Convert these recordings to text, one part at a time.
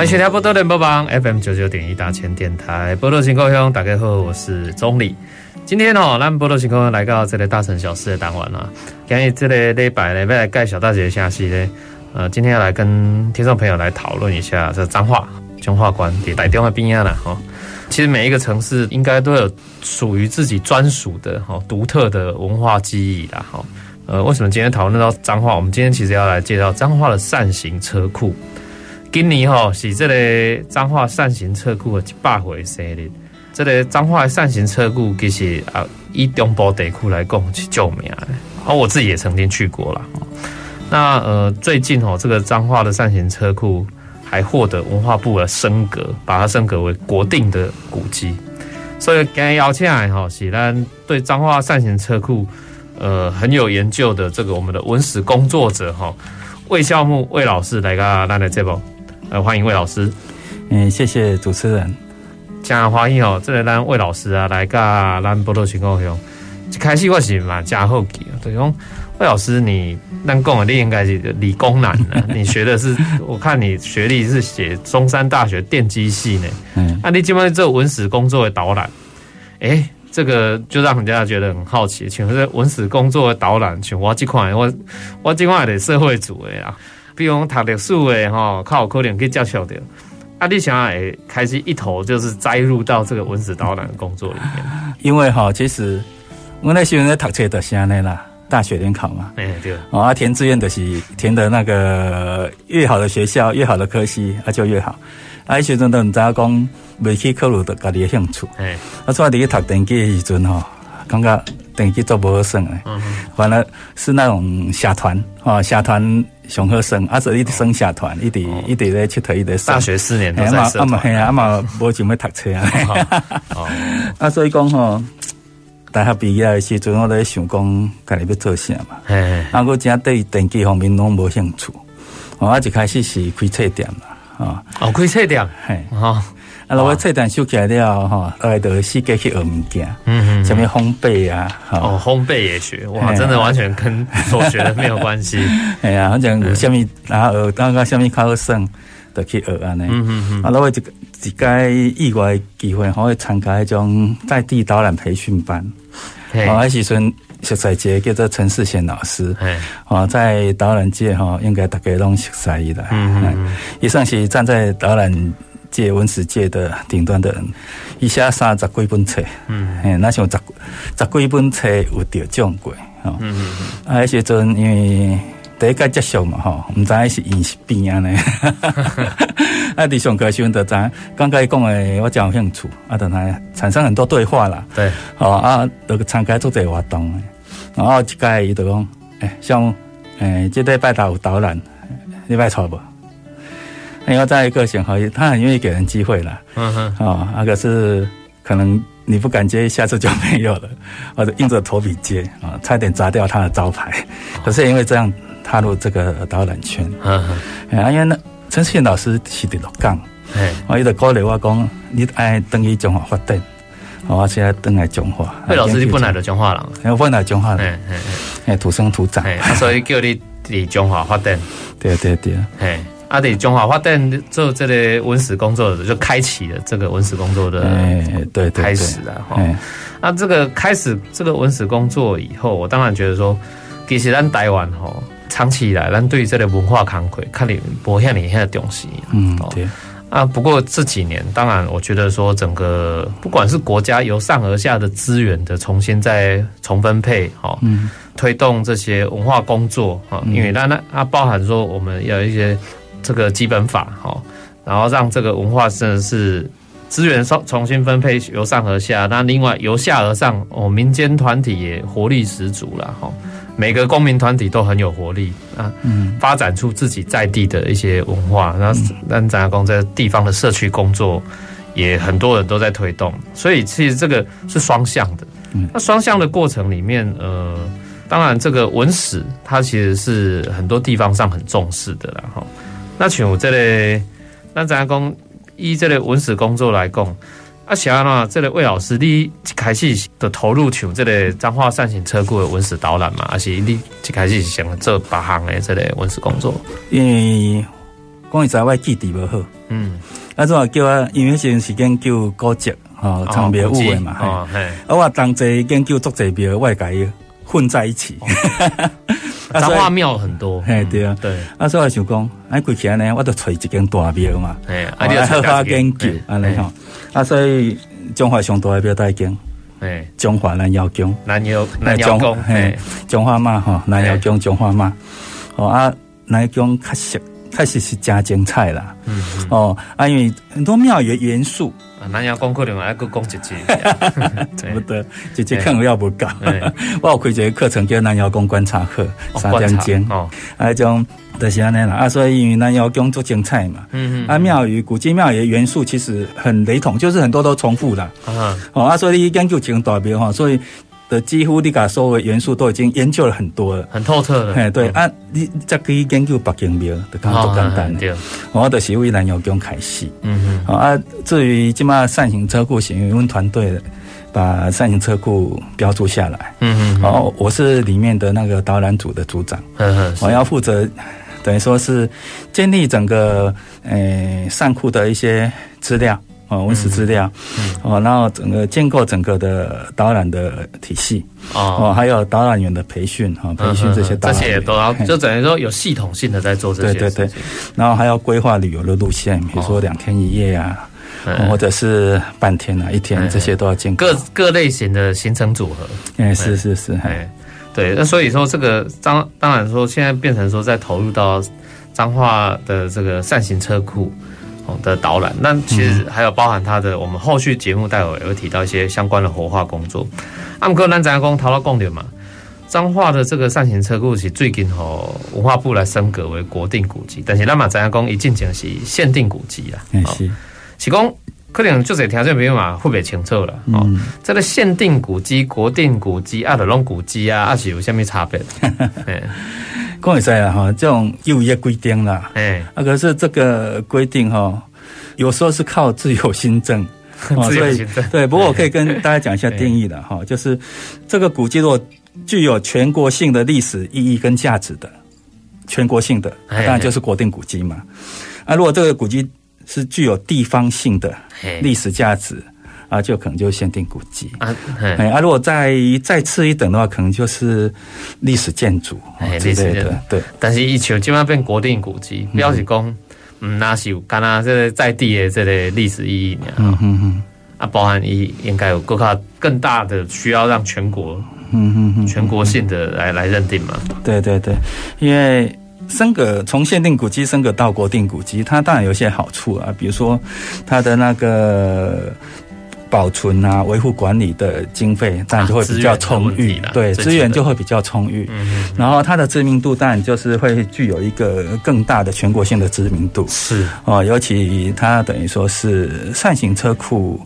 欢迎收听宝岛联播网 FM 九九点一大千电台，宝岛新故乡，大家好，我是总理。今天哦，咱宝岛新故乡来到这个大城小事的单元啦。今日这个礼拜呢，要来介绍大家下戏呢。呃，今天要来跟听众朋友来讨论一下这彰化彰化关的台中的边啊啦哈。其实每一个城市应该都有属于自己专属的哈独特的文化记忆啦哈。呃，为什么今天讨论到彰化？我们今天其实要来介绍彰化的扇形车库。今年吼是这个彰化善行车库的一百回生日。这个彰化善行车库其实啊，以中部地区来讲是著名的，而我自己也曾经去过了。那呃，最近吼这个彰化的善行车库还获得文化部的升格，把它升格为国定的古迹。所以今天邀请来吼是咱对彰化善行车库呃很有研究的这个我们的文史工作者哈魏孝木魏老师来个咱的节目。呃，欢迎魏老师。嗯，谢谢主持人。真欢迎哦，这个咱魏老师啊，来噶咱宝岛新故乡。一开始我是蛮加好奇，对讲魏老师你，你咱讲的你应该是理工男的，你学的是，我看你学历是写中山大学电机系呢。嗯，那、啊、你基本上做文史工作的导览，哎，这个就让人家觉得很好奇，请问这文史工作的导览，像我这块，我我这块的社会主义啊。比如讲读历史的哈，靠可能可以接受的。啊，你想要开始一头就是栽入到这个文史导览的工作里面。因为哈，其实我那时候在读册的是安尼啦，大学联考嘛。哎，对。哦，啊，填志愿的是填的那个越好的学校，越好的科系，啊就越好。啊，迄时阵都唔知影讲，未去考虑到家己的兴趣。哎，啊，所以你去读电机的时阵吼，感觉电机做不好算诶。嗯。完了是那种社团哦，社团。上好耍，啊，所以一直耍社团，一直一直咧佚佗，一直大学四年都在社团，啊，啊嘛无想要读册啊，啊，所以讲吼，大学毕业的时阵，我咧想讲，家己要做啥嘛，啊，我真对电机方面拢无兴趣，我一开始是开册店啦，啊，哦，开册店，嘿，哈。啊，我册单收起来了哈，后来就四界去学物件，嗯嗯，什么烘焙啊，哦，烘焙也学，哇，真的完全跟所学的没有关系。哎呀，反正有什么然后学，当个什么考生就去学安尼。嗯嗯嗯。啊，我一一个意外机会，可以参加迄种在地导览培训班。哦，还时阵熟悉一个叫做陈世贤老师。哦，在导览界哈，应该大家拢熟悉伊的。嗯嗯。也算是站在导览。界文史界的顶端的人，一下三十几本册，嗯，哎，那像十十几本册有得奖过，哈，嗯嗯嗯，啊，时阵因为第一届结束嘛，吼，唔知是因是变安尼，啊，伫上课时阵就知，刚刚讲诶，我真有兴趣，啊，等下产生很多对话啦，对，哦，啊，都参加做这个活动，然后一届伊就讲，诶，像诶，这礼拜有导览，你拜错不？因为在个性好，他很愿意给人机会了。嗯哼，啊，那个是可能你不敢接，下次就没有了，或者硬着头皮接啊，差点砸掉他的招牌。可是因为这样踏入这个导览圈。嗯哼，啊，因为那陈世贤老师是的鹿港，哎，我一直鼓励我讲，你爱等于中华发展，我现在等来中华。魏老师你本来就中华人，我本来中华人，哎哎土生土长，所以叫你离中华发展。对 对对，哎。阿弟中华发展做这个文史工作的，就开启了这个文史工作的对开始了哈。那这个开始这个文史工作以后，我当然觉得说，其实咱台湾哈，长期以来咱对于这个文化慷慨，看你博像你现在的东西，嗯，对。啊，不过这几年，当然我觉得说，整个不管是国家由上而下的资源的重新再重分配，哈，嗯，推动这些文化工作啊，因为那那它包含说我们要一些。这个基本法哈，然后让这个文化真的是资源重重新分配，由上而下。那另外由下而上，哦，民间团体也活力十足了哈。每个公民团体都很有活力啊，嗯，发展出自己在地的一些文化，然后让咱阿公在地方的社区工作，也很多人都在推动，所以其实这个是双向的。那双向的过程里面，呃，当然这个文史它其实是很多地方上很重视的啦。哈。那像这个，咱知影讲以这个文史工作来讲。啊，是安怎，这个魏老师，你一开始的投入像这个彰化扇形车库的文史导览嘛，还是你一开始是想做别行的这个文史工作？因为讲实在，我记忆不好，嗯，啊，怎啊叫我，因为现时研究古迹，哈，藏庙物的嘛，哦，嘿，啊，我同齐研究足侪庙，我会甲伊混在一起。哦彰化庙很多，嘿，对啊，对。啊，所以我想讲，哎，过去呢，我都找一间大庙嘛，哎，啊，好好研究，安尼吼。啊，所以中华上大的庙在一间，哎，中华南瑶宫，南瑶南瑶宫，嘿，彰化妈哈，南瑶宫中华嘛，哦啊，南瑶宫确实确实是真精彩啦，嗯，哦，啊，因为很多庙宇元素。南瑶宫可能还阁讲一句，差不多，姐姐看我要不够。我有开一个课程叫南瑶宫观察课，三点钟哦，啊，种就是安尼啦。啊，所以因为南瑶宫做精彩嘛，嗯嗯，啊，庙宇古迹庙宇的元素其实很雷同，就是很多都重复的。啊，哦，啊，所以你研究成大庙哈，所以。的几乎你把所有的元素都已经研究了很多了，很透彻了。嘿，对啊，你再可以研究北京庙，就更加简单了。我的是为南瑶宫开始。嗯嗯。啊，至于即嘛扇形车库，是因为我们团队把扇形车库标注下来。嗯嗯。然后我是里面的那个导览组的组长。嗯嗯。我要负责，等于说是建立整个诶扇库的一些资料。哦，文史资料，嗯，哦，然后整个建构整个的导览的体系，哦，还有导览员的培训，哈，培训这些导览员，这些都要，就等于说有系统性的在做这些，对对对，然后还要规划旅游的路线，比如说两天一夜啊，或者是半天啊，一天，这些都要建构。各各类型的行程组合，哎，是是是，哎，对，那所以说这个当当然说现在变成说在投入到彰化的这个扇形车库。的导览，那其实还有包含他的，我们后续节目待会也会提到一些相关的活化工作。阿姆哥，咱怎样讲？讨到重点嘛？彰化的这个扇形车库是最近吼文化部来升格为国定古迹，但是咱嘛怎样讲？一进前是限定古迹啦。是，是讲可能就是条件没有嘛，会不清楚了？哦，这个限定古迹、国定古迹、啊，的龙古迹啊，啊是有什么差别？讲实在哈，这种有一个规定啦，哎，啊，可是这个规定哈，有时候是靠自由新政，自由心证，对。不过我可以跟大家讲一下定义的哈，就是这个古迹如果具有全国性的历史意义跟价值的，全国性的，当然就是国定古迹嘛。啊，如果这个古迹是具有地方性的历史价值。啊，就可能就限定古迹啊，哎，啊，如果再再次一等的话，可能就是历史建筑之类的，对。但是，一球基本上变国定古迹，表示讲，嗯，那是有干那这个在地的这个历史意义呢。嗯嗯嗯。啊，包含一应该有更大更大的需要让全国，嗯嗯嗯，全国性的来来认定嘛。对对对，因为升格从限定古迹升格到国定古迹，它当然有些好处啊，比如说它的那个。保存啊，维护管理的经费当然就会比较充裕，对，资源就会比较充裕。嗯，然后它的知名度当然就是会具有一个更大的全国性的知名度。是哦，尤其它等于说是扇形车库，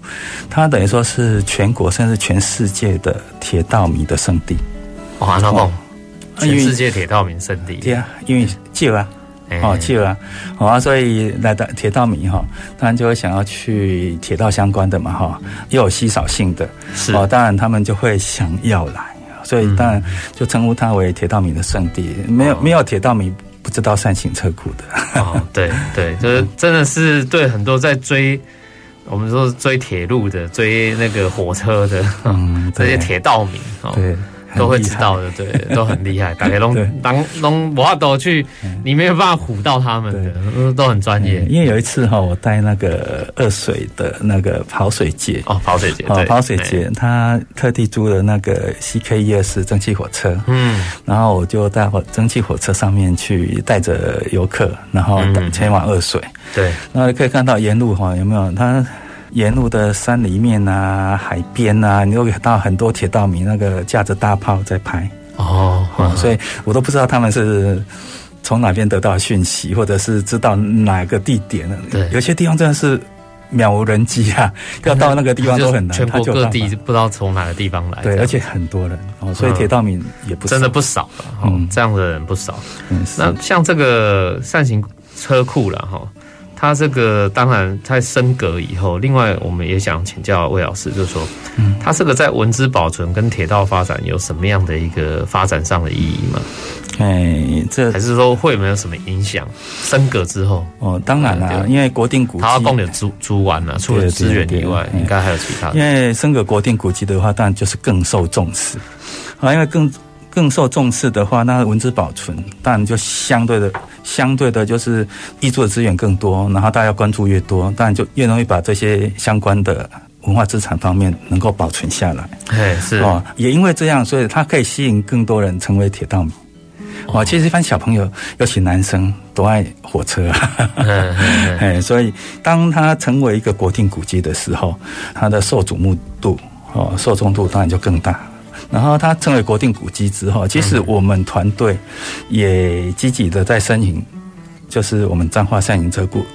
它等于说是全国甚至全世界的铁道迷的圣地。哇，那么全世界铁道迷圣地？对啊，因为旧啊。哦，去了，好啊，所以来到铁道迷哈，当然就会想要去铁道相关的嘛哈，又有稀少性的，是哦，当然他们就会想要来，所以当然就称呼它为铁道迷的圣地。没有没有铁道迷不知道善行车库的。哦，对对，就是真的是对很多在追我们说追铁路的、追那个火车的，嗯，这些铁道迷哦。对。都会知道的，对，都很厉害。大家都 当龙我都去，你没有办法唬到他们的，都很专业。因为有一次哈，我带那个二水的那个跑水节哦，跑水节哦，跑水节，他特地租了那个 CK 一二四蒸汽火车，嗯，然后我就带火蒸汽火车上面去带着游客，然后前往二水，对，然后可以看到沿路哈有没有？他。沿路的山里面啊，海边啊，你都看到很多铁道迷那个架着大炮在拍哦，所以我都不知道他们是从哪边得到讯息，或者是知道哪个地点。对，有些地方真的是。渺无人迹啊，要到那个地方都很难。全国各地不知道从哪个地方来。对，而且很多人哦，所以铁道迷也不真的不少了。嗯，这样的人不少。嗯，那像这个扇形车库了哈，它这个当然在升格以后，另外我们也想请教魏老师，就是说，嗯，它这个在文字保存跟铁道发展有什么样的一个发展上的意义吗？哎，这还是说会有没有什么影响？升格之后哦，当然啦，因为国定古迹，它供的租租完了，除了资源以外，应该还有其他的。因为升格国定古迹的话，当然就是更受重视啊。因为更更受重视的话，那文字保存当然就相对的相对的，就是译作的资源更多，然后大家关注越多，当然就越容易把这些相关的文化资产方面能够保存下来。哎，是哦，也因为这样，所以它可以吸引更多人成为铁道迷。哦，其实一般小朋友，尤其男生，都爱火车，哎，所以当它成为一个国定古迹的时候，它的受瞩目度哦，受众度当然就更大。然后它成为国定古迹之后，其实我们团队也积极的在申请，就是我们彰化善行车库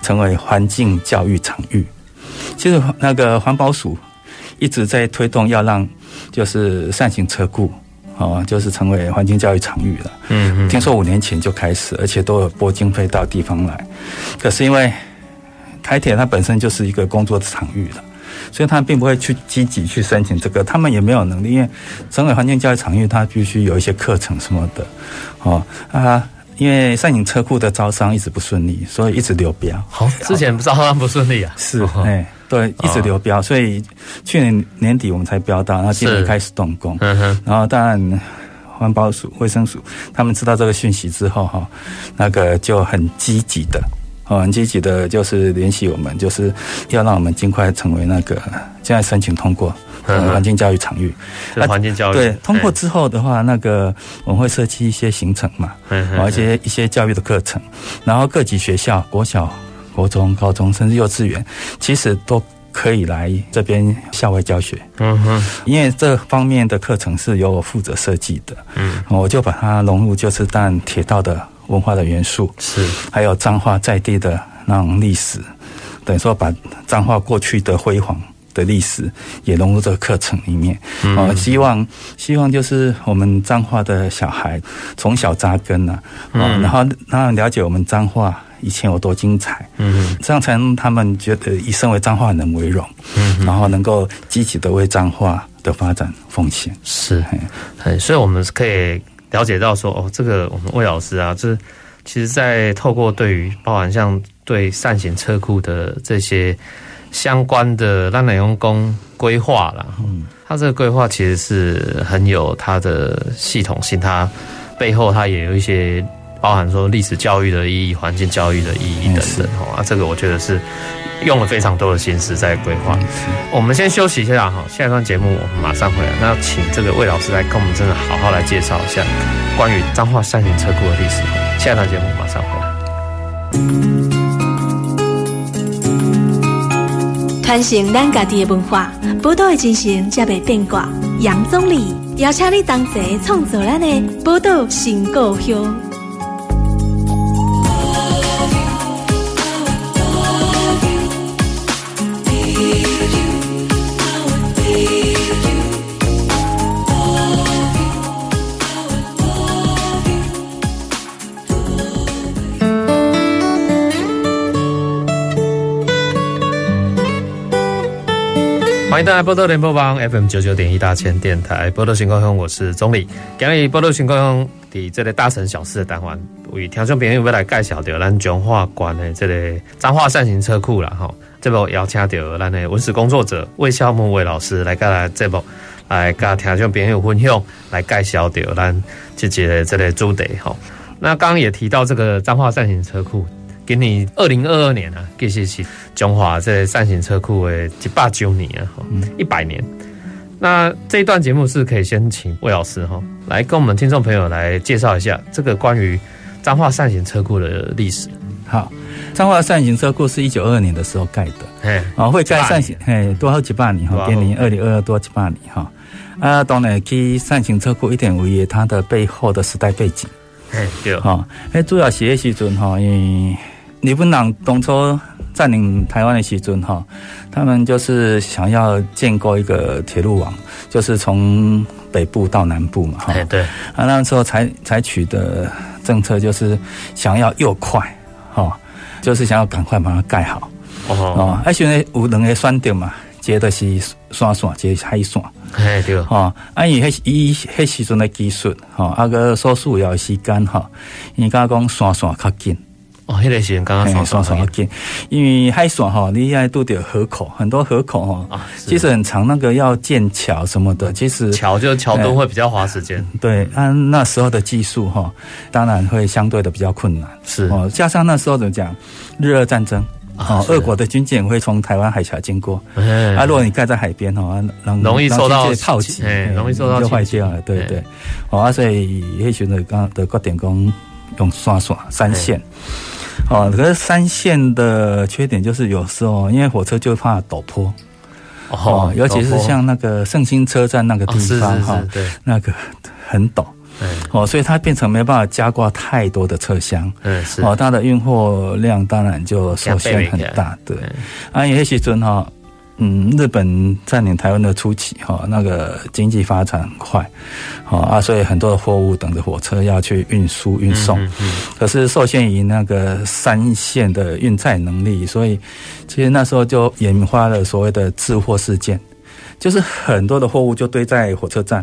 成为环境教育场域。其实那个环保署一直在推动，要让就是善行车库。哦，就是成为环境教育场域了。嗯嗯，听说五年前就开始，而且都有拨经费到地方来。可是因为台铁它本身就是一个工作的场域了，所以他并不会去积极去申请这个，他们也没有能力。因为整个环境教育场域，它必须有一些课程什么的。哦啊，因为上影车库的招商一直不顺利，所以一直流标。好，之前招商不顺利啊？是，哎。对，一直流标，所以去年年底我们才标到，然后今年开始动工。嗯哼，然后当然环保署、卫生署他们知道这个讯息之后，哈，那个就很积极的，哦，很积极的，就是联系我们，就是要让我们尽快成为那个现在申请通过环境教育场域。环境教育对，通过之后的话，那个我们会设计一些行程嘛，而且一些教育的课程，然后各级学校、国小。国中、高中甚至幼稚园，其实都可以来这边校外教学。嗯哼，因为这方面的课程是由我负责设计的。嗯，我就把它融入，就是当铁道的文化的元素，是。还有彰化在地的那种历史，等于说把彰化过去的辉煌的历史也融入这个课程里面。嗯，希望希望就是我们彰化的小孩从小扎根啊，嗯，然后让了解我们彰化。以前有多精彩，嗯，这样才能他们觉得以身为彰化人为荣，嗯，然后能够积极的为彰化的发展奉献。是，哎，所以我们可以了解到说，哦，这个我们魏老师啊，这其实，在透过对于包含像对善行车库的这些相关的让奶用工规划啦，嗯，他这个规划其实是很有他的系统性，他背后他也有一些。包含说历史教育的意义、环境教育的意义等等，哦啊，这个我觉得是用了非常多的心思在规划。我们先休息一下哈，下一段节目我们马上回来。那请这个魏老师来跟我们真的好好来介绍一下关于彰化扇形车库的历史。下一段节目马上回来。传承咱家己的文化，宝岛的精神才袂变卦。杨总理邀请你同齐创造咱的宝岛新故乡。迎大家波多联播网 FM 九九点一大千电台波多新故乡，我是宗澧。今日波多新故乡的这个大城小事的单元，为听众朋友要来介绍到咱彰化县的这个彰化善行车库啦。哈，这部邀请到咱的文史工作者魏孝木魏老师来跟来这部来跟听众朋友分享，来介绍到咱这个这个主题哈。那刚刚也提到这个彰化善行车库。给你二零二二年啊，其实是中华这扇形车库的一百周年啊，一百年。那这一段节目是可以先请魏老师哈，来跟我们听众朋友来介绍一下这个关于彰化扇形车库的历史。好，彰化扇形车库是一九二二年的时候盖的，哎，哦，会盖扇形，哎，多好几百年哈，给你二零二二多几百年哈。啊，当然去扇形车库一点五页，它的背后的时代背景。哎，对哈，哎，主要是那时阵哈，因为日本人当初占领台湾的时阵哈，他们就是想要建构一个铁路网，就是从北部到南部嘛，哈，对，啊，那时候采采取的政策就是想要又快，哈，就是想要赶快把它盖好，哦，而且呢有两个选择嘛，接的是山线，接海线。哎，对，哈，啊，伊迄伊迄时阵的技术，哈，啊个所需要时间，哈，伊刚刚讲山线较紧，哦，迄个时间刚刚山线较紧，因为海线哈，你现在都得河口，很多河口哈，其实很长，那个要建桥什么的，其实桥就桥都会比较花时间，对，按那时候的技术哈，当然会相对的比较困难，是。哦，加上那时候怎么讲，日俄战争。哦，俄国的军舰会从台湾海峡经过，啊，如果你盖在海边哦，容易受到炮击，容易受到就坏掉了，对对。哦，啊，所以迄时阵刚的国电工用刷刷三线，哦，可是三线的缺点就是有时候因为火车就怕陡坡，哦，尤其是像那个圣心车站那个地方哈，对，那个很陡。哦，所以它变成没办法加挂太多的车厢，嗯，是。哦，它的运货量当然就受限很大，对。啊，有些时阵哈，嗯，日本占领台湾的初期哈，那个经济发展很快，好啊，所以很多的货物等着火车要去运输运送，可是受限于那个三线的运载能力，所以其实那时候就引发了所谓的滞货事件，就是很多的货物就堆在火车站。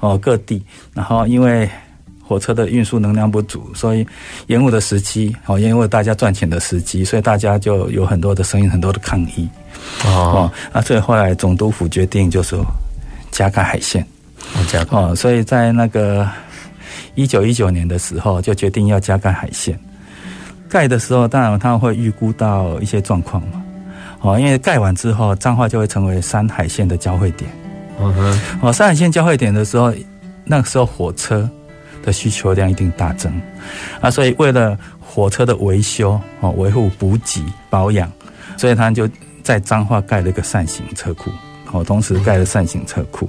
哦，各地，然后因为火车的运输能量不足，所以延误的时机，哦，延误大家赚钱的时机，所以大家就有很多的声音，很多的抗议。哦，啊，所以后来总督府决定就是加盖海线。加哦，所以在那个一九一九年的时候，就决定要加盖海线。盖的时候，当然他们会预估到一些状况嘛。哦，因为盖完之后，彰化就会成为山海线的交汇点。嗯哼，哦，山海线交汇点的时候，那个时候火车的需求量一定大增啊，所以为了火车的维修、哦维护、补给、保养，所以他就在彰化盖了一个扇形车库，哦，同时盖了扇形车库。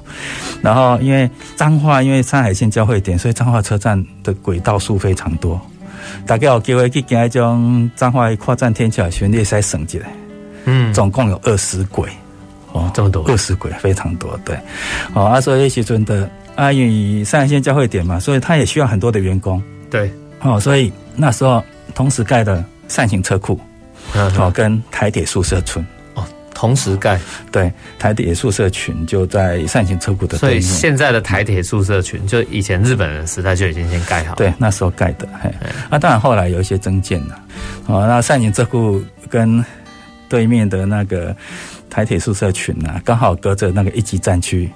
然后因为彰化因为山海线交汇点，所以彰化车站的轨道数非常多，大家有机会去行一种彰化跨站天桥旋列赛省起来，嗯，总共有二十轨。哦，这么多，二十轨非常多，对。哦，啊，所以时阵的啊，因为山海线交汇点嘛，所以它也需要很多的员工。对。哦，所以那时候同时盖的扇形车库，哦，跟台铁宿舍群。哦，同时盖。对，台铁宿舍群就在扇形车库的。所以现在的台铁宿舍群，就以前日本人时代就已经先盖好。对，那时候盖的。嘿，啊，当然后来有一些增建了。哦，那扇形车库跟对面的那个。台铁宿舍群啊，刚好隔着那个一级战区，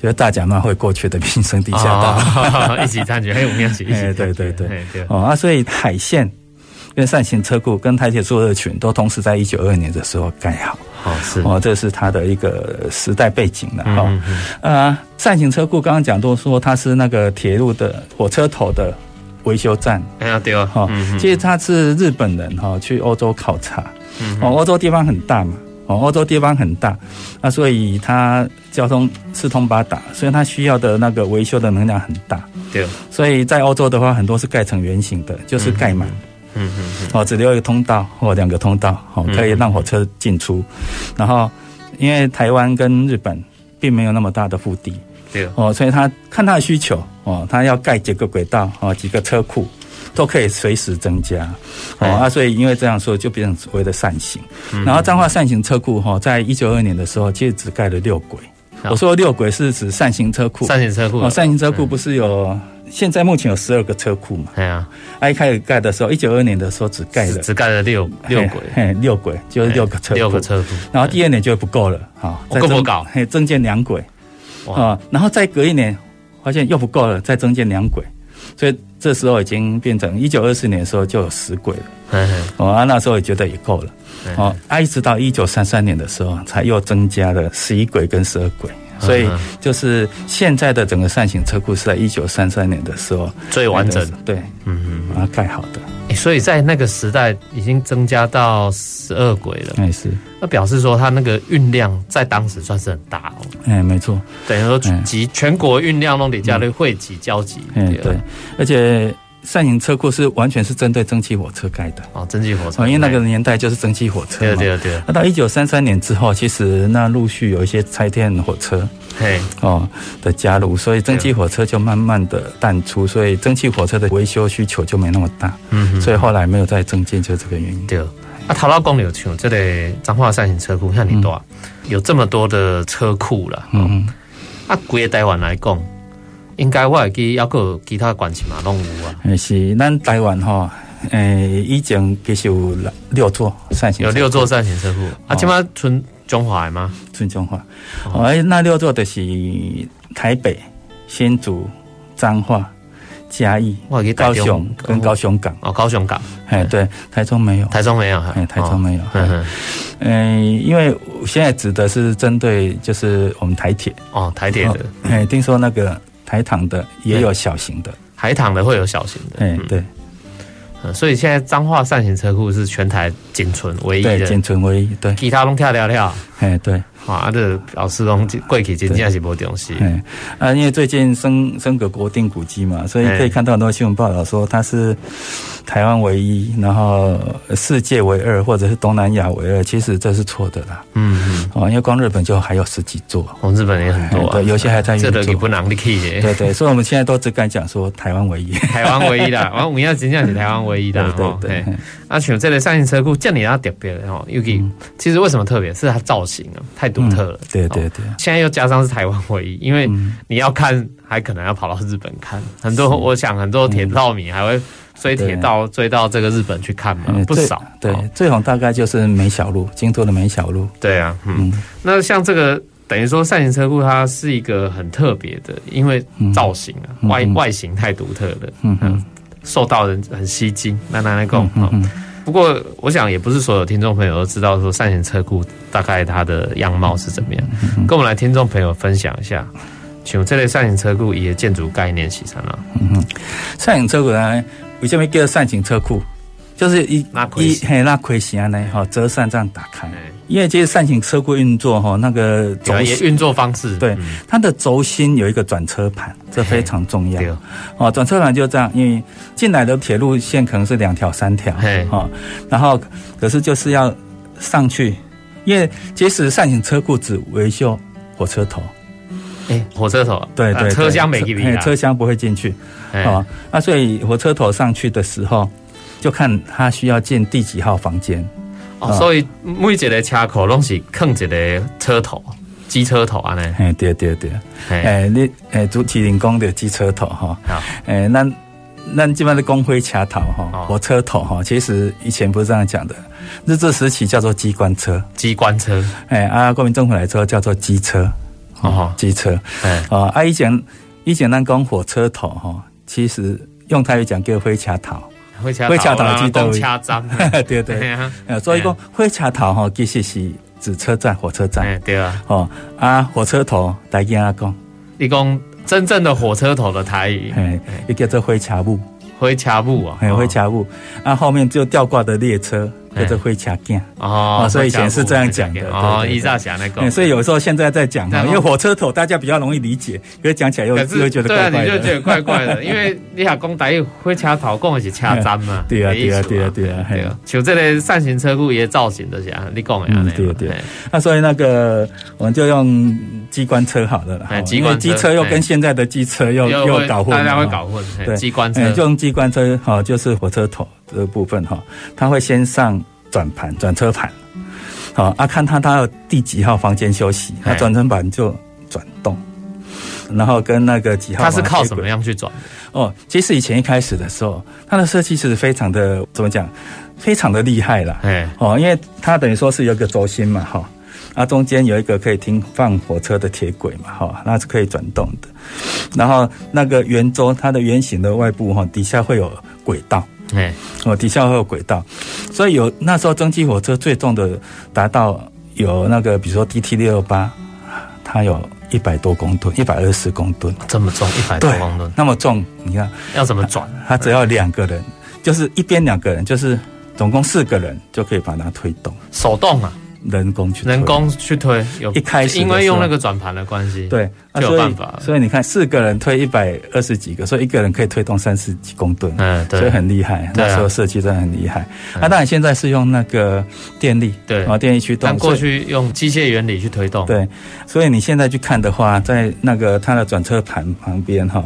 就是大甲妈会过去的民生地下道。哦、一级战区还有面积，哎，对对对，对哦啊，所以海线跟扇形车库跟台铁宿舍群都同时在一九二二年的时候盖好。哦，是哦，这是它的一个时代背景了哈。嗯嗯啊，扇形车库刚刚讲都说它是那个铁路的火车头的维修站。哎呀，对哦，哈，其实它是日本人哈去欧洲考察，哦，欧洲地方很大嘛。哦，欧洲地方很大，那所以它交通四通八达，所以它需要的那个维修的能量很大。对，所以在欧洲的话，很多是盖成圆形的，就是盖满。嗯嗯嗯。哦，只留一个通道或两个通道，哦，可以让火车进出。然后，因为台湾跟日本并没有那么大的腹地，对。哦，所以他看他的需求，哦，他要盖几个轨道，哦，几个车库。都可以随时增加，哦啊，所以因为这样说就变成所谓的扇形。然后彰化扇形车库哈，在一九二年的时候，其实只盖了六轨。我说六轨是指扇形车库，扇形车库哦，扇形车库不是有现在目前有十二个车库嘛？对啊，一开始盖的时候，一九二年的时候只盖了只盖了六六轨，嘿，六轨就是六个车库，六个车库。然后第二年就不够了，好，够不够？嘿，增建两轨，啊，然后再隔一年发现又不够了，再增建两轨。所以这时候已经变成一九二四年的时候就有死鬼了，哦，啊，那时候也觉得也够了，哦，啊，一直到一九三三年的时候才又增加了十一轨跟十二轨，所以就是现在的整个扇形车库是在一九三三年的时候最完整。的，对，嗯嗯，把它盖好的。所以在那个时代已经增加到十二轨了。哎，是。那表示说，它那个运量在当时算是很大哦。哎，没错。等于说集全国运量弄底下的汇集交集。嗯，对。而且扇形车库是完全是针对蒸汽火车盖的。哦，蒸汽火车。因为那个年代就是蒸汽火车。对对对。那到一九三三年之后，其实那陆续有一些拆电火车。嘿，哦的加入，所以蒸汽火车就慢慢的淡出，所以蒸汽火车的维修需求就没那么大，嗯，所以后来没有再增建，就这个原因。对，啊，头老公有像这里彰化扇形车库像你多，有这么多的车库了，嗯，啊，规个台湾来讲，应该我会记要个其他县市嘛拢有啊，也是，咱台湾吼，诶，以前其实有六座扇形，有六座扇形车库，啊，起码村。中华吗？纯中华，哦，那六座的是台北、新竹、彰化、嘉义、高雄跟高雄港。哦，高雄港，哎，对，台中没有，台中没有，哎，台中没有，嗯嗯，因为现在指的是针对就是我们台铁。哦，台铁的，哎，听说那个台糖的也有小型的，台糖的会有小型的，哎，对。所以现在彰化扇形车库是全台仅存唯一的，仅存唯一，对，其他拢跳跳跳，哎，对。啊，这表示讲过去真正是无东西。嗯，啊，因为最近升升格国定古迹嘛，所以可以看到很多新闻报道说它是台湾唯一，然后世界唯二，或者是东南亚唯二。其实这是错的啦。嗯嗯。哦，因为光日本就还有十几座，哦，日本也很多，对，有些还在运作。这都不能力去的。对对，所以我们现在都只敢讲说台湾唯一，台湾唯一的。我们要真正是台湾唯一的。对对。啊，像这个扇形车库，这里要特别的哦，尤其其实为什么特别？是它造型啊，太独特了。对。对对，现在又加上是台湾唯一，因为你要看，还可能要跑到日本看。很多，我想很多铁道迷还会追铁道追到这个日本去看嘛，不少。对，最红大概就是梅小路，京都的梅小路。对啊，嗯，那像这个等于说扇形车库，它是一个很特别的，因为造型啊，外外形太独特了，嗯，受到人很吸睛。那拿来讲，不过，我想也不是所有听众朋友都知道说扇形车库大概它的样貌是怎么样。跟我们来听众朋友分享一下，请问这类扇形车库的建筑概念是什么？嗯，扇形车库呢，为什么叫扇形车库？就是一一嘿那亏形呢，哈，折扇这样打开。因为这些扇形车库运作哈，那个轴运作方式，对，它的轴心有一个转车盘，这非常重要。哦，转车盘就这样，因为进来的铁路线可能是两条、三条，哈，然后可是就是要上去，因为即使扇形车库只维修火车头，哎，火车头，对对，车厢没车厢不会进去，哦，那所以火车头上去的时候，就看他需要进第几号房间。哦，所以每一个车库拢是放一个车头，机车头安尼。哎，对对对，哎，你哎，主持人讲的机车头哈。好，哎，那那基本上是公灰卡头哈，火车头哈。其实以前不是这样讲的，日治时期叫做机关车，机关车。哎啊，国民政府来之后叫做机车，哦，机车。哎，啊，以前以前咱讲火车头哈，其实用台语讲叫灰车头。火车头机动车站，对对，所以讲火车头吼，其实是指车站、火车站。对啊，哦啊，火车头大家阿讲，你讲真正的火车头的台语，也叫做灰车母，火车母啊，灰车木，啊后面就吊挂的列车。叫做会卡镜哦，所以以前是这样讲的哦，伊兆祥那个，所以有时候现在在讲哈，因为火车头大家比较容易理解，可是讲起来又又觉得怪怪的，就觉得怪怪的，因为你下讲台语火车头讲的是车站嘛，对啊对啊对啊对啊，对啊，像这个扇形车库也造型的是啊，你讲的啊，对对，那所以那个我们就用机关车好了啦，因为机车又跟现在的机车又又搞混，大家会搞混，对，机关车。就用机关车好，就是火车头。这个部分哈，他会先上转盘转车盘，好啊，看他他要第几号房间休息，那转车盘就转动，然后跟那个几号，他是靠什么样去转？哦，其实以前一开始的时候，它的设计是非常的怎么讲，非常的厉害啦。哎哦，因为它等于说是有一个轴心嘛，哈，啊中间有一个可以停放火车的铁轨嘛，哈，那是可以转动的，然后那个圆周它的圆形的外部哈，底下会有轨道。哎，哦，底下会有轨道，所以有那时候蒸汽火车最重的达到有那个，比如说 DT 六六八，它有一百多公吨，一百二十公吨，这么重，一百多公吨，那么重，你看。要怎么转？它只要两个人就是一边两个人，就是总共四个人就可以把它推动，手动啊。人工去人工去推，有一开始因为用那个转盘的关系，对，就有办法。所以你看，四个人推一百二十几个，所以一个人可以推动三十几公吨，嗯，对，所以很厉害。那时候设计真的很厉害。那当然现在是用那个电力，对，啊，电力驱动。但过去用机械原理去推动，对。所以你现在去看的话，在那个它的转车盘旁边哈，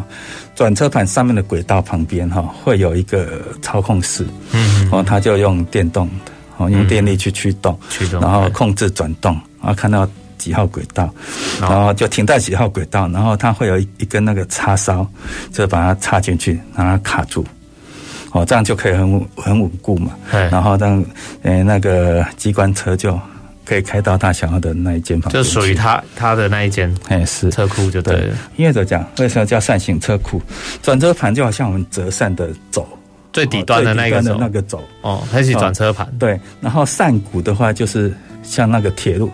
转车盘上面的轨道旁边哈，会有一个操控室，嗯，然后它就用电动的。哦，用电力去驱动，驱动，然后控制转动，然后看到几号轨道，然后就停在几号轨道，然后它会有一一根那个插梢，就把它插进去，让它卡住，哦，这样就可以很稳很稳固嘛。然后让诶那个机关车就可以开到他想要的那一间房，就属于他他的那一间，哎是车库就对了。因为怎么讲？为什么叫扇形车库？转车盘就好像我们折扇的轴。最底端的那个那个走哦，它是转车盘。对，然后扇骨的话就是像那个铁路，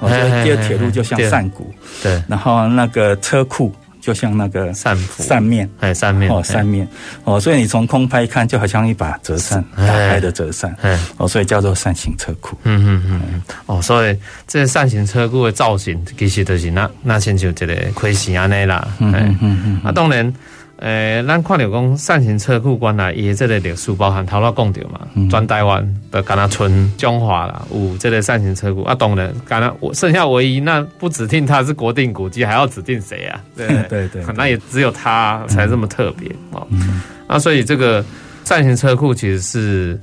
哦，接铁路就像扇骨。对，然后那个车库就像那个扇扇面，哎，扇面哦，扇面哦，所以你从空拍看，就好像一把折扇打开的折扇，哦，所以叫做扇形车库。嗯嗯嗯，哦，所以这扇形车库的造型其实就是那那先就这个亏形安内啦。嗯嗯嗯，啊，当然。诶、欸，咱看到讲扇形车库原来伊这个历史包含头头讲到嘛，全、嗯、台湾的敢若村中华啦，有这个扇形车库啊，当然敢若剩下唯一那不指定它是国定古迹，还要指定谁啊？对对对，对，那也只有它才这么特别哦。那、嗯啊、所以这个扇形车库其实是，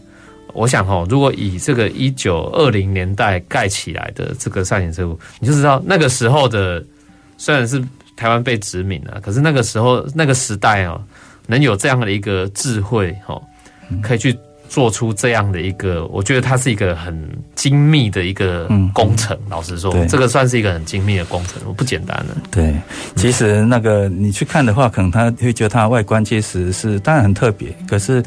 我想哈，如果以这个一九二零年代盖起来的这个扇形车库，你就知道那个时候的虽然是。台湾被殖民了，可是那个时候那个时代哦，能有这样的一个智慧哦，可以去做出这样的一个，我觉得它是一个很精密的一个工程。老实说，这个算是一个很精密的工程，不简单的。对，其实那个你去看的话，可能他会觉得它外观其实是当然很特别，可是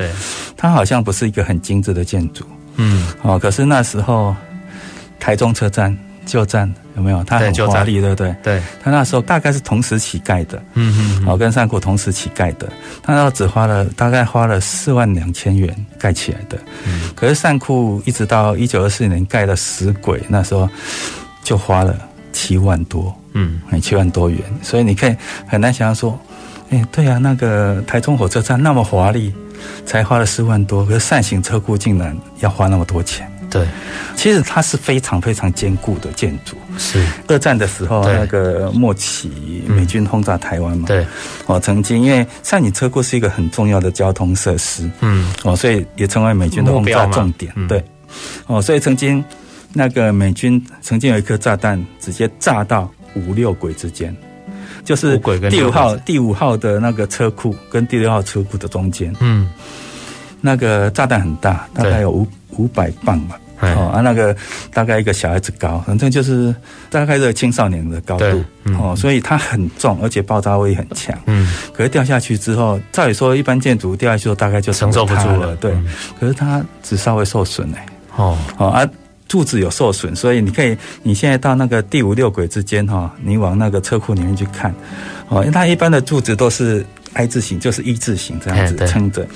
它好像不是一个很精致的建筑。嗯，哦，可是那时候台中车站旧站。有没有？它很华丽，对不对？对，它那时候大概是同时期盖的，嗯嗯，好，跟上库同时期盖的，它那时候只花了大概花了四万两千元盖起来的，嗯，可是上库一直到一九二四年盖了石轨，那时候就花了七万多，嗯，七万多元，所以你可以很难想象说，哎，对啊，那个台中火车站那么华丽，才花了四万多，可是扇形车库竟然要花那么多钱。对，其实它是非常非常坚固的建筑。是。二战的时候，那个末期美军轰炸台湾嘛？对，哦，曾经因为扇形车库是一个很重要的交通设施，嗯，哦，所以也成为美军的轰炸重点。对，哦，所以曾经那个美军曾经有一颗炸弹直接炸到五六轨之间，就是第五号第五号的那个车库跟第六号车库的中间，嗯，那个炸弹很大，大概有五。五百磅嘛，哦啊，那个大概一个小孩子高，反正就是大概是青少年的高度，嗯、哦，所以它很重，而且爆炸威力很强。嗯，可是掉下去之后，照理说一般建筑掉下去之后大概就承受不住了，对。嗯、可是它只稍微受损哎，哦。哦啊，柱子有受损，所以你可以你现在到那个第五六轨之间哈，你往那个车库里面去看，哦，因为它一般的柱子都是。I 字形就是一字形这样子撑着，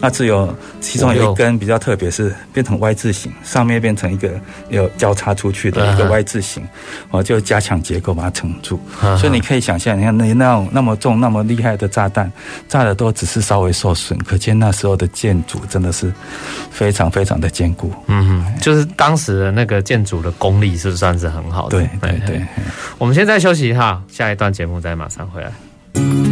那只有其中有一根比较特别，是变成 Y 字形，上面变成一个有交叉出去的一个 Y 字形，我，就加强结构把它撑住。所以你可以想象，你看那那种那么重、那么厉害的炸弹，炸的都只是稍微受损，可见那时候的建筑真的是非常非常的坚固。嗯，就是当时的那个建筑的功力是算是很好的。对对对。我们现在休息一下，下一段节目再马上回来。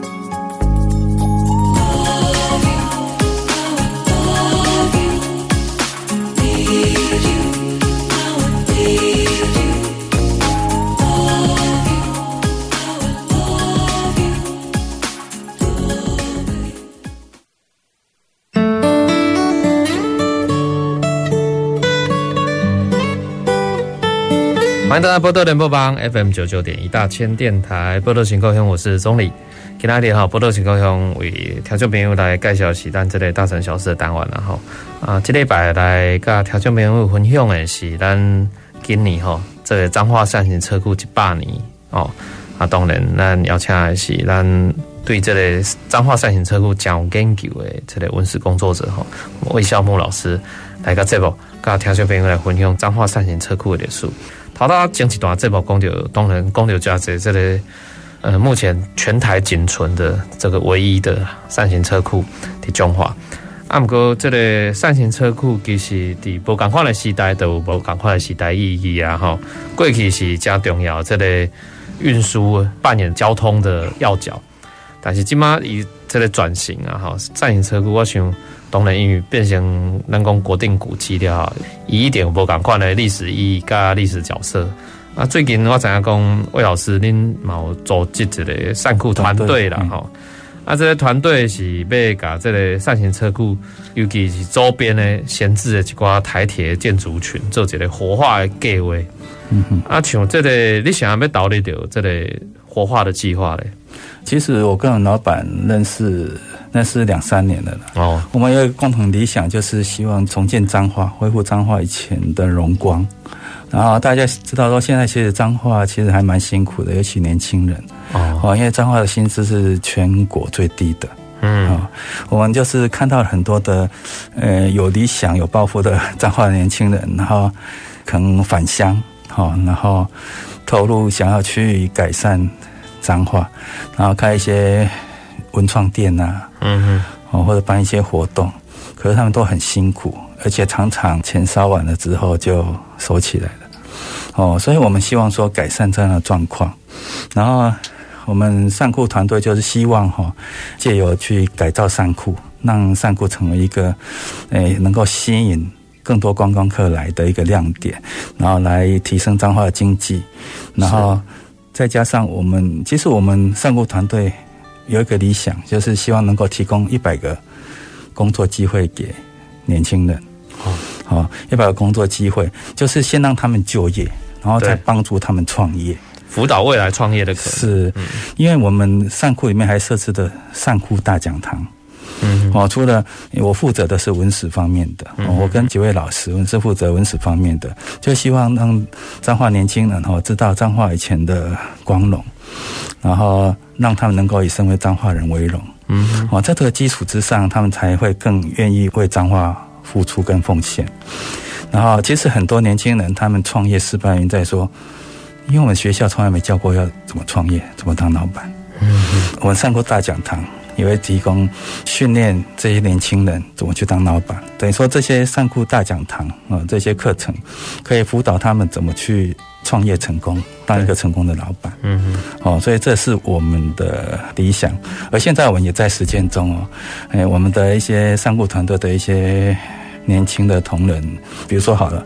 欢迎大家波多联播帮 FM 九九点一大千电台波多新故乡，我是宗理。今仔日哈，宝岛新故乡为听众朋友来介绍是咱这个大城小事的单元啦吼。啊，这礼拜来跟听众朋友分享的是咱今年吼，这个彰化善行车库一百年哦。啊，当然咱邀请的是咱对这个彰化善行车库讲研究的这个文史工作者吼，魏孝木老师来个节目，跟听众朋友来分享彰化善行车库的历史。头头前一段节目讲到，当然讲到加这这个。呃，目前全台仅存的这个唯一的扇形车库的彰化，啊，不过这个扇形车库其实在不同款的时代都有不同款的时代意义啊，吼，过去是加重要这个运输扮演交通的要角，但是今嘛以这个转型啊，哈，扇形车库我想当然因为变成咱讲国定古迹了，以一点无共款的历史意义加历史角色。啊，最近我知影讲魏老师恁有组织一个扇库团队啦吼，啊，这个团队是要甲这个扇形车库，尤其是周边的闲置的一寡台铁建筑群做一个活化的计划。嗯哼，啊，像这个你想要导入到这个活化的计划嘞？其实我跟老板认识认识两三年了啦。哦，我们有一个共同理想，就是希望重建彰化，恢复彰化以前的荣光。然后大家知道说，现在其实彰化其实还蛮辛苦的，尤其年轻人哦，因为彰化的薪资是全国最低的。嗯，我们就是看到很多的呃有理想、有抱负的 彰化的年轻人，然后可能返乡，哈，然后投入想要去改善彰化，然后开一些文创店呐，嗯嗯，或者办一些活动，可是他们都很辛苦，而且常常钱烧完了之后就收起来了。哦，所以我们希望说改善这样的状况，然后我们善库团队就是希望哈，借由去改造善库，让善库成为一个，诶，能够吸引更多观光客来的一个亮点，然后来提升彰化的经济，然后再加上我们，其实我们上库团队有一个理想，就是希望能够提供一百个工作机会给年轻人。哦，一百个工作机会，就是先让他们就业，然后再帮助他们创业，辅导未来创业的可能。是，因为我们善库里面还设置的善库大讲堂。嗯，哦，除了我负责的是文史方面的，我跟几位老师，我是负责文史方面的，就希望让彰化年轻人哦知道彰化以前的光荣，然后让他们能够以身为彰化人为荣。嗯，哦，在这个基础之上，他们才会更愿意为彰化。付出跟奉献，然后其实很多年轻人他们创业失败，原因在说，因为我们学校从来没教过要怎么创业，怎么当老板。嗯嗯，我们上过大讲堂，也会提供训练这些年轻人怎么去当老板。等于说这些扇库大讲堂啊，这些课程可以辅导他们怎么去创业成功，当一个成功的老板。嗯嗯，哦，所以这是我们的理想，而现在我们也在实践中哦。哎，我们的一些上库团队的一些。年轻的同仁，比如说好了，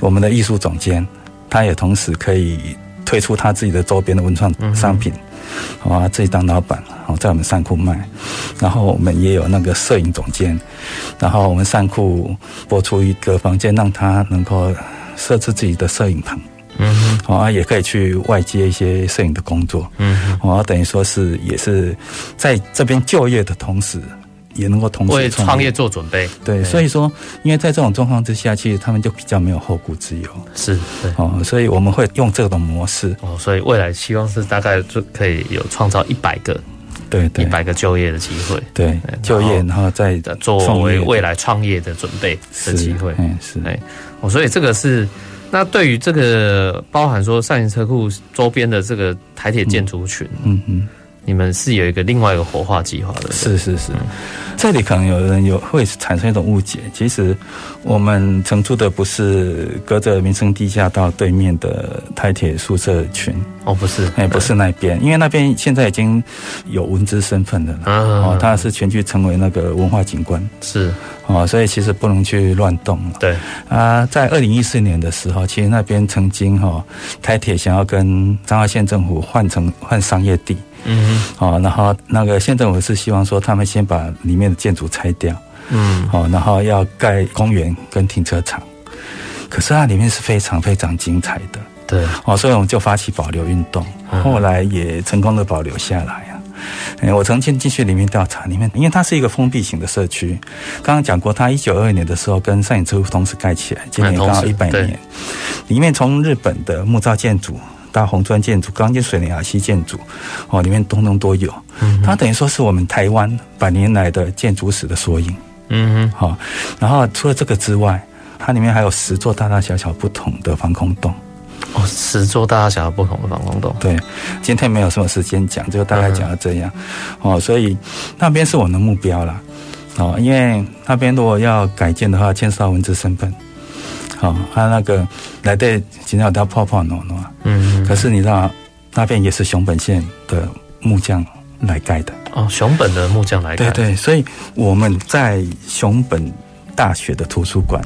我们的艺术总监，他也同时可以推出他自己的周边的文创商品，好啊，自己当老板，好在我们上库卖。然后我们也有那个摄影总监，然后我们上库拨出一个房间，让他能够设置自己的摄影棚，嗯哼，好啊，也可以去外接一些摄影的工作，嗯哼，好啊，等于说是也是在这边就业的同时。也能够同时为创业。做准备，对，所以说，因为在这种状况之下，其实他们就比较没有后顾之忧，是，对，哦，所以我们会用这种模式，哦，所以未来希望是大概就可以有创造一百个，对，对，一百个就业的机会，对，就业，然后再作为未来创业的准备的机会，嗯，是，哎，哦，所以这个是，那对于这个包含说上行车库周边的这个台铁建筑群，嗯嗯。你们是有一个另外一个活化计划的，是是是，这里可能有人有会产生一种误解，其实我们承租的不是隔着民生地下道对面的台铁宿舍群。哦，不是，哎，不是那边，因为那边现在已经有文资身份的了，哦，它是全区成为那个文化景观，是。哦，所以其实不能去乱动，对。啊，在二零一四年的时候，其实那边曾经哈台铁想要跟彰化县政府换成换商业地。嗯，好，然后那个县政府是希望说，他们先把里面的建筑拆掉，嗯，好，然后要盖公园跟停车场，可是它里面是非常非常精彩的，对，哦，所以我们就发起保留运动，后来也成功的保留下来啊。哎，我曾经进去里面调查，里面因为它是一个封闭型的社区，刚刚讲过，它一九二二年的时候跟上野车库同时盖起来，今年刚好一百年。里面从日本的木造建筑到红砖建筑、钢筋水泥、瓦西建筑，哦，里面通通都有。嗯，它等于说是我们台湾百年来的建筑史的缩影。嗯哼，好。然后除了这个之外，它里面还有十座大大小小不同的防空洞。哦，十座大大小小不同的防空洞。对，今天没有什么时间讲，就大概讲到这样。哦，所以那边是我们的目标啦。哦，因为那边如果要改建的话，牵涉到文字身份。好，他那个来对，今天要泡泡喏喏。嗯。可是你知道，那边也是熊本县的木匠来盖的。哦，熊本的木匠来盖。对对，所以我们在熊本。大学的图书馆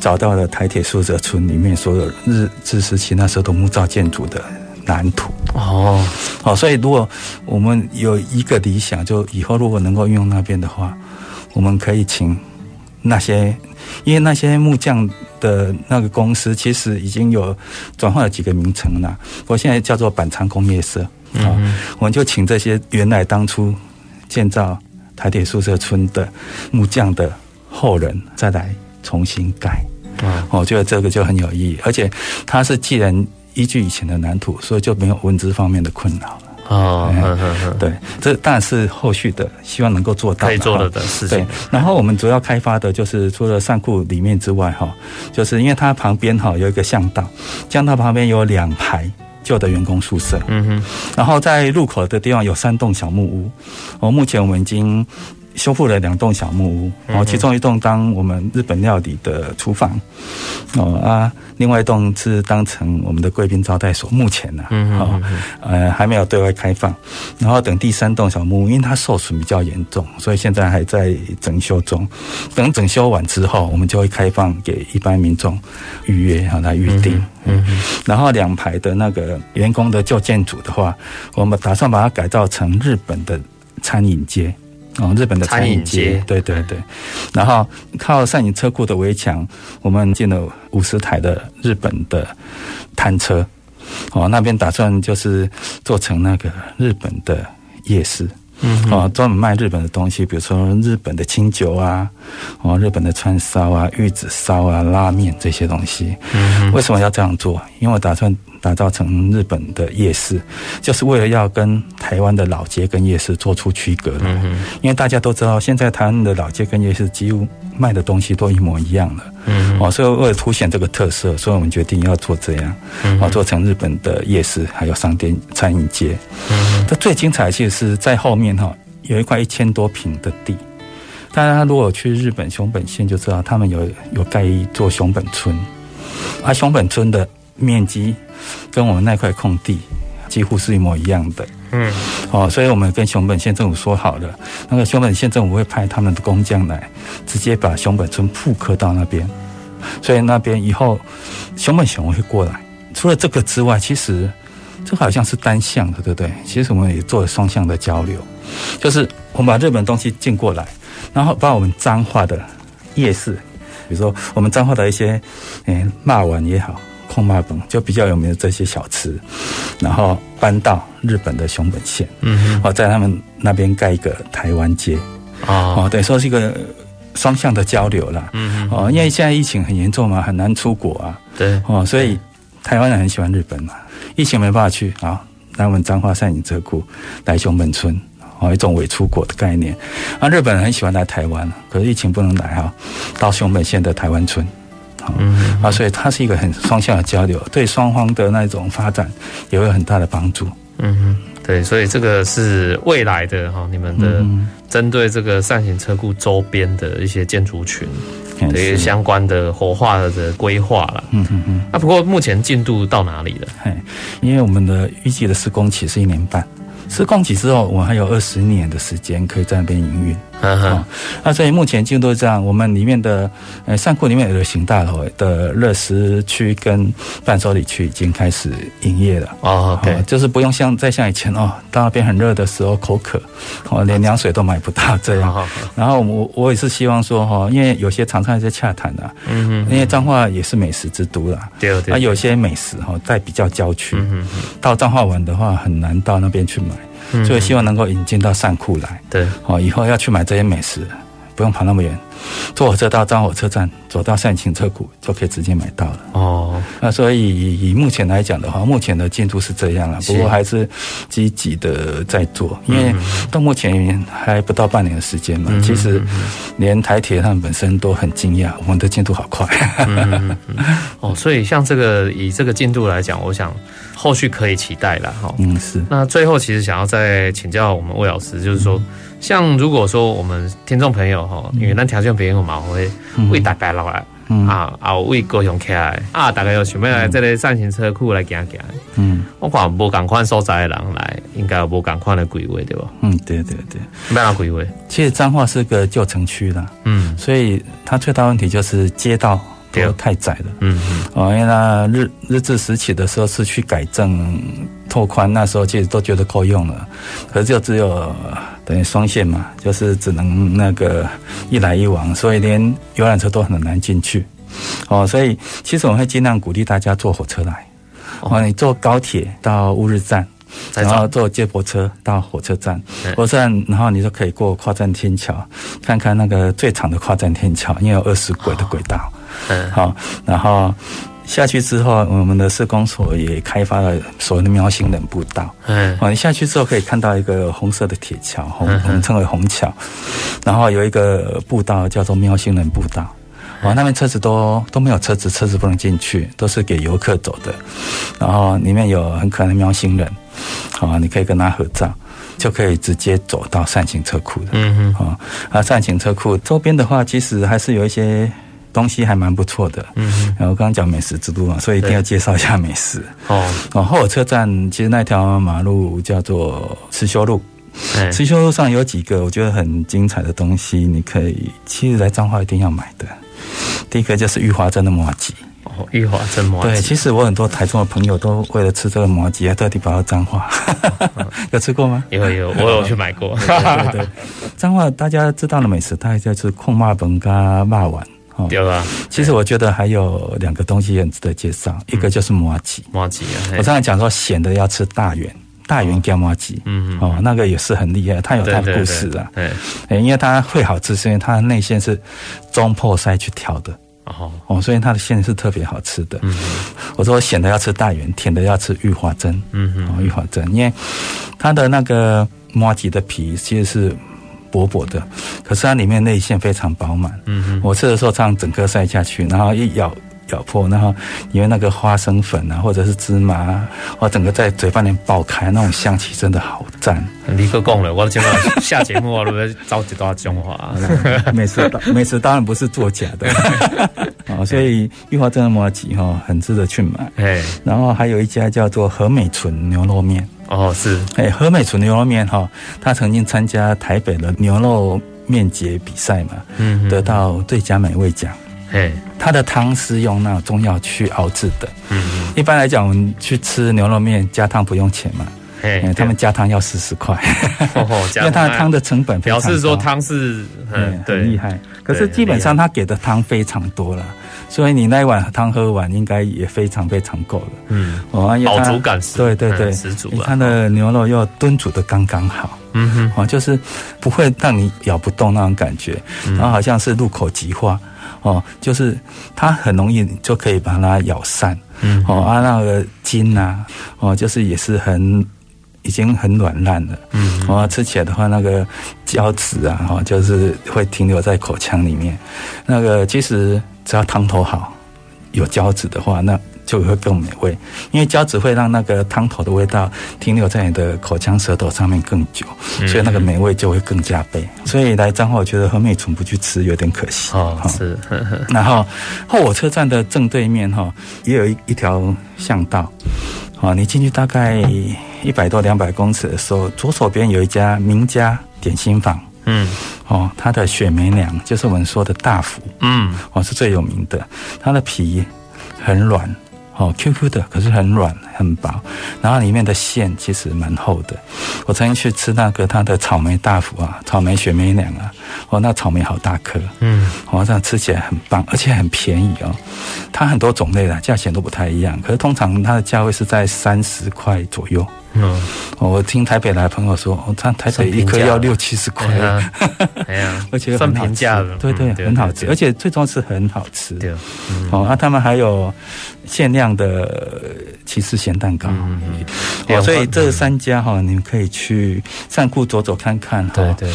找到了台铁宿舍村里面所有日治时期那时候的木造建筑的蓝图哦，好，所以如果我们有一个理想，就以后如果能够运用那边的话，我们可以请那些，因为那些木匠的那个公司其实已经有转换了几个名称了，我现在叫做板仓工业社啊，我们就请这些原来当初建造台铁宿舍村的木匠的。后人再来重新改，嗯，我觉得这个就很有意义，而且它是既然依据以前的蓝图，所以就没有文字方面的困扰了。哦，对，这当然是后续的，希望能够做到可以做的的事情。对，然后我们主要开发的就是除了上库里面之外，哈，就是因为它旁边哈有一个巷道，巷道旁边有两排旧的员工宿舍，嗯哼，然后在入口的地方有三栋小木屋，哦，目前我们已经。修复了两栋小木屋，然后其中一栋当我们日本料理的厨房，哦啊，另外一栋是当成我们的贵宾招待所。目前呢，哦，呃，还没有对外开放。然后等第三栋小木屋，因为它受损比较严重，所以现在还在整修中。等整修完之后，我们就会开放给一般民众预约，然后来预定。嗯，然后两排的那个员工的旧建筑的话，我们打算把它改造成日本的餐饮街。哦，日本的餐饮街，对对对，然后靠上影车库的围墙，我们建了五十台的日本的摊车，哦，那边打算就是做成那个日本的夜市，嗯，哦，专门卖日本的东西，比如说日本的清酒啊，哦，日本的串烧啊、玉子烧啊、拉面这些东西。嗯，为什么要这样做？因为我打算。打造成日本的夜市，就是为了要跟台湾的老街跟夜市做出区隔的。嗯，因为大家都知道，现在台湾的老街跟夜市几乎卖的东西都一模一样了。嗯，哦，所以为了凸显这个特色，所以我们决定要做这样，哦，做成日本的夜市，还有商店、餐饮街。嗯，这最精彩的其实是在后面哈，有一块一千多平的地。大家如果去日本熊本县就知道，他们有有盖一座熊本村，而熊本村的面积。跟我们那块空地几乎是一模一样的，嗯，哦，所以我们跟熊本县政府说好了，那个熊本县政府会派他们的工匠来，直接把熊本村复刻到那边，所以那边以后熊本熊会过来。除了这个之外，其实这个好像是单向的，对不对？其实我们也做了双向的交流，就是我们把日本东西进过来，然后把我们彰化的夜市，比如说我们彰化的一些，诶，肉丸也好。空麻本就比较有名的这些小吃，然后搬到日本的熊本县，嗯，哦，在他们那边盖一个台湾街，哦，等于说是一个双向的交流啦，嗯，哦，因为现在疫情很严重嘛，很难出国啊，对，哦，所以台湾人很喜欢日本嘛，疫情没办法去啊，来我们彰化善影车库来熊本村，哦，一种伪出国的概念，啊，日本人很喜欢来台湾，可是疫情不能来哈，到熊本县的台湾村。嗯啊，所以它是一个很双向的交流，对双方的那种发展也会有很大的帮助。嗯哼，对，所以这个是未来的哈，你们的针对这个善行车库周边的一些建筑群的一些相关的活化的规划了。嗯嗯嗯。啊，不过目前进度到哪里了？嘿，因为我们的预计的施工期是一年半。施工期之后，我们还有二十年的时间可以在那边营运。嗯哼，那所以目前进度是这样，我们里面的呃上库里面有个行大楼的热食区跟伴手礼区已经开始营业了。哦，OK，就是不用像再像以前哦，到那边很热的时候口渴，哦连凉水都买不到这样。然后我我也是希望说哈，因为有些常常在洽谈的，嗯哼，因为彰化也是美食之都啦。对对。啊，有些美食哈在比较郊区，到彰化玩的话很难到那边去买。所以希望能够引进到善库来。对，哦，以后要去买这些美食，不用跑那么远，坐火车到彰火车站，走到善行车库就可以直接买到了。哦，那所以以，以目前来讲的话，目前的进度是这样了，不过还是积极的在做，因为到目前还不到半年的时间嘛。其实连台铁他们本身都很惊讶，我们的进度好快。哦，所以像这个以这个进度来讲，我想后续可以期待了哈。嗯，是。那最后其实想要再请教我们魏老师，就是说。像如果说我们听众朋友哈，因为咱条件别人嘛会为大家落来，啊啊为高雄起来啊，大概有想要来这里上行车库来行行。嗯，我看无同款所在的人来，应该有无同款的规划对吧？嗯，对对对，没有规划。其实彰化是个旧城区啦，嗯，所以它最大问题就是街道都太窄了。嗯嗯，哦，因为它日日治时期的时候是去改正拓宽，那时候其实都觉得够用了，可是就只有。等于双线嘛，就是只能那个一来一往，所以连游览车都很难进去。哦，所以其实我们会尽量鼓励大家坐火车来。哦，你坐高铁到乌日站，然后坐接驳车到火车站，火车站，然后你就可以过跨站天桥，看看那个最长的跨站天桥，因为有二十轨的轨道。嗯，好，然后。下去之后，我们的社工所也开发了所谓的喵星人步道。嗯，你下去之后可以看到一个红色的铁桥，红我们称为红桥，然后有一个步道叫做喵星人步道。哇，那边车子都都没有车子，车子不能进去，都是给游客走的。然后里面有很可爱的喵星人，好，你可以跟他合照，就可以直接走到善行车库的。嗯嗯，啊，啊，善行车库周边的话，其实还是有一些。东西还蛮不错的，嗯哼，然后刚刚讲美食之都嘛，所以一定要介绍一下美食。哦，哦，后火车站其实那条马路叫做慈修路，慈修路上有几个我觉得很精彩的东西，你可以其实来彰化一定要买的。第一个就是玉华镇的麻吉，哦，玉华镇麻糬。对，其实我很多台中的朋友都为了吃这个麻吉啊，特地跑到彰化。有吃过吗？有有，我有去买过。对对对，彰化大家知道的美食，大概就是控肉饭跟肉丸。哦，对吧？其实我觉得还有两个东西很值得介绍，一个就是麻吉。麻吉啊！我刚才讲说咸的要吃大员，大员加麻鸡。嗯嗯。哦，那个也是很厉害，它有它的故事啊。对。哎，因为它会好吃，是因为它的内馅是中破塞去调的。哦。哦，所以它的馅是特别好吃的。嗯。我说咸的要吃大圆，甜的要吃玉华珍。嗯嗯。哦，玉华珍，因为它的那个麻糬的皮其实是。薄薄的，可是它里面内馅非常饱满。嗯哼，我吃的时候，这样整个塞下去，然后一咬咬破，然后因为那个花生粉啊，或者是芝麻，我整个在嘴巴里爆开，那种香气真的好赞。立刻讲了，我今晚下节目我都要召集大家讲话。美食，美食当然不是作假的。哦，所以玉华镇的麻糬哈，很值得去买。哎，然后还有一家叫做和美纯牛肉面。哦，是，哎，和美纯牛肉面哈，他曾经参加台北的牛肉面节比赛嘛，嗯，得到最佳美味奖。哎，他的汤是用那种中药去熬制的。嗯，一般来讲，我们去吃牛肉面加汤不用钱嘛。哎，他们加汤要四十块，因为他的汤的成本。表示说汤是很很厉害，可是基本上他给的汤非常多了。所以你那一碗汤喝完，应该也非常非常够了。嗯，哦，饱足感十对对对，十足。它的牛肉又炖煮的刚刚好。嗯哼，哦，就是不会让你咬不动那种感觉，然后好像是入口即化。哦，就是它很容易就可以把它咬散。嗯，哦，啊，那个筋呐，哦，就是也是很已经很软烂了。嗯，哦，吃起来的话，那个胶质啊，哈，就是会停留在口腔里面。那个其实。只要汤头好，有胶质的话，那就会更美味。因为胶质会让那个汤头的味道停留在你的口腔、舌头上面更久，所以那个美味就会更加倍。所以来彰化，我觉得和美纯不去吃有点可惜。哦，是。然后后火车站的正对面哈，也有一一条巷道。好，你进去大概一百多两百公尺的时候，左手边有一家名家点心坊。嗯，哦，它的雪梅娘就是我们说的大福，嗯，哦是最有名的，它的皮很软，哦，Q Q 的，可是很软，很薄，然后里面的馅其实蛮厚的。我曾经去吃那个它的草莓大福啊，草莓雪媚娘啊，哦，那草莓好大颗，嗯，哦，这样吃起来很棒，而且很便宜哦。它很多种类的价钱都不太一样，可是通常它的价位是在三十块左右。嗯，我听台北来的朋友说，哦，他台北一颗要六七十块，哎呀，而且算平价了，对对，很好吃，而且最重要是很好吃。对，哦，那他们还有限量的骑士咸蛋糕，哦，所以这三家哈，你们可以去善库走走看看哈。对对，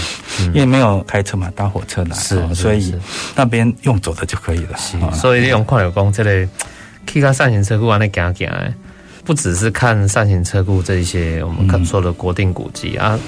因为没有开车嘛，搭火车来，是，所以那边用走的就可以了。所以用矿有工这类，去到上行车库安尼行行诶。不只是看上行车库这一些我们看说的国定古迹、嗯、啊，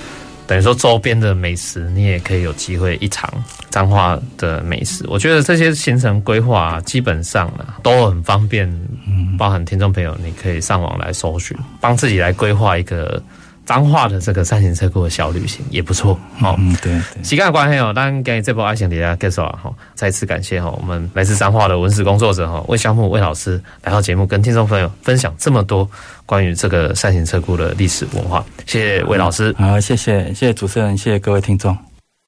等于说周边的美食你也可以有机会一尝彰化的美食。我觉得这些行程规划基本上呢都很方便，嗯，包含听众朋友你可以上网来搜寻，帮自己来规划一个。彰化的这个扇形车库的小旅行也不错哦。嗯，对对。时间关系哦，当然给这波爱情底下介绍了哈，再次感谢哈我们来自彰化的文史工作者哈魏香木魏老师来到节目，跟听众朋友分享这么多关于这个扇形车库的历史文化。谢谢魏老师。好，谢谢谢谢主持人，谢谢各位听众。